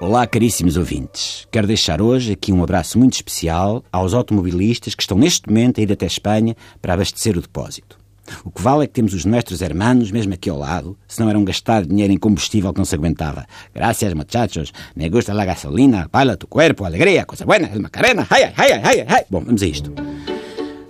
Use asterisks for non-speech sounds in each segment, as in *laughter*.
Olá, caríssimos ouvintes. Quero deixar hoje aqui um abraço muito especial aos automobilistas que estão neste momento a ir até Espanha para abastecer o depósito. O que vale é que temos os nossos hermanos mesmo aqui ao lado, senão eram gastar dinheiro em combustível que não se aguentava. Gracias, muchachos. Me gusta la gasolina, baila tu cuerpo, alegria, coisa buena, el macarena. Ai, ai, ai, ai. Bom, vamos a isto.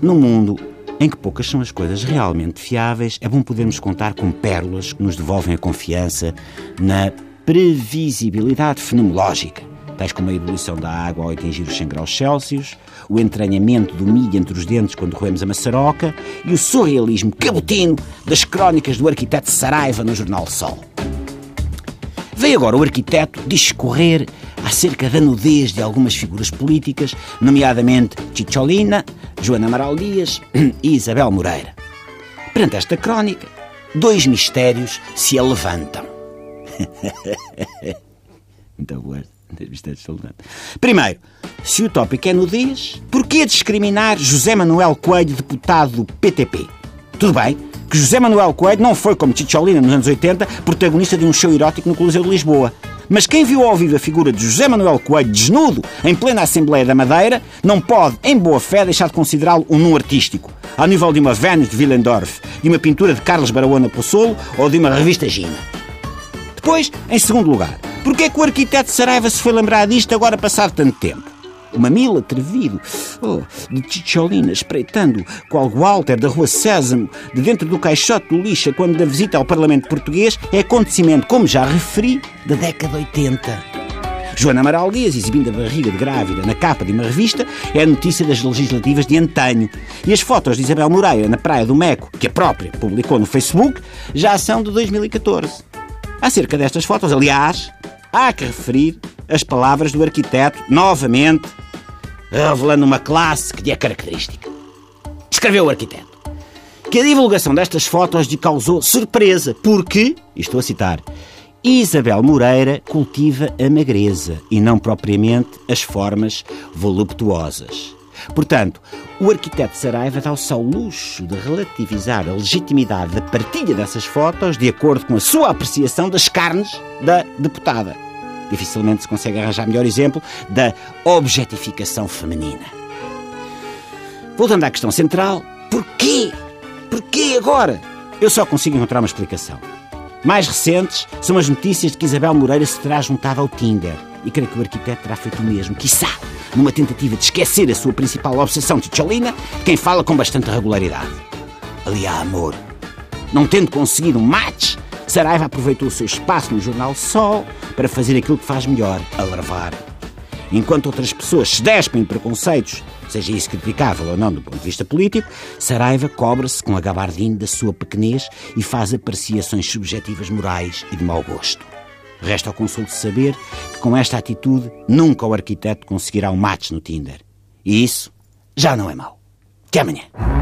No mundo em que poucas são as coisas realmente fiáveis, é bom podermos contar com pérolas que nos devolvem a confiança na previsibilidade fenomenológica, tais como a ebulição da água ao atingir os 100 graus Celsius, o entranhamento do milho entre os dentes quando roemos a maçaroca e o surrealismo cabotino das crónicas do arquiteto Saraiva no jornal Sol. Veio agora o arquiteto discorrer acerca da nudez de algumas figuras políticas, nomeadamente Chicholina, Joana Amaral Dias *clears throat* e Isabel Moreira. Perante esta crónica, dois mistérios se levantam. Muito *laughs* boa. Primeiro, se o tópico é nudez, porquê discriminar José Manuel Coelho, deputado do PTP? Tudo bem que José Manuel Coelho não foi, como Chicholina nos anos 80, protagonista de um show erótico no Coliseu de Lisboa. Mas quem viu ao vivo a figura de José Manuel Coelho desnudo em plena Assembleia da Madeira não pode, em boa fé, deixar de considerá-lo um nu artístico, ao nível de uma Vênus de Willendorf, de uma pintura de Carlos Barahona Pozzolo ou de uma revista Gina. Depois, em segundo lugar, porquê é que o arquiteto Saraiva se foi lembrar disto agora passado tanto tempo? O mamilo atrevido oh, de Chicholina espreitando qual Walter da Rua Sésamo de dentro do caixote do lixa quando da visita ao Parlamento Português é acontecimento, como já referi, da década de 80. Joana Amaral Dias, exibindo a barriga de grávida na capa de uma revista, é a notícia das legislativas de antanho. E as fotos de Isabel Moreira na Praia do Meco, que a própria publicou no Facebook, já são de 2014. Acerca destas fotos, aliás, há que referir as palavras do arquiteto, novamente, revelando uma classe que lhe é característica. Escreveu o arquiteto que a divulgação destas fotos lhe causou surpresa, porque, estou a citar, Isabel Moreira cultiva a magreza e não propriamente as formas voluptuosas. Portanto, o arquiteto Saraiva dá-se ao luxo de relativizar a legitimidade da partilha dessas fotos de acordo com a sua apreciação das carnes da deputada. Dificilmente se consegue arranjar melhor exemplo da objetificação feminina. Voltando à questão central, porquê? Porquê agora? Eu só consigo encontrar uma explicação. Mais recentes são as notícias de que Isabel Moreira se terá juntado ao Tinder. E creio que o arquiteto terá feito o mesmo, quiçá, numa tentativa de esquecer a sua principal obsessão de quem fala com bastante regularidade. Ali há amor. Não tendo conseguido um match, Saraiva aproveitou o seu espaço no jornal Sol para fazer aquilo que faz melhor, alarvar. Enquanto outras pessoas se despem de preconceitos, seja isso criticável ou não do ponto de vista político, Saraiva cobra-se com a gabardine da sua pequenez e faz apreciações subjetivas morais e de mau gosto. Resta ao consolo de saber que com esta atitude nunca o arquiteto conseguirá um match no Tinder. E isso já não é mau. Até amanhã.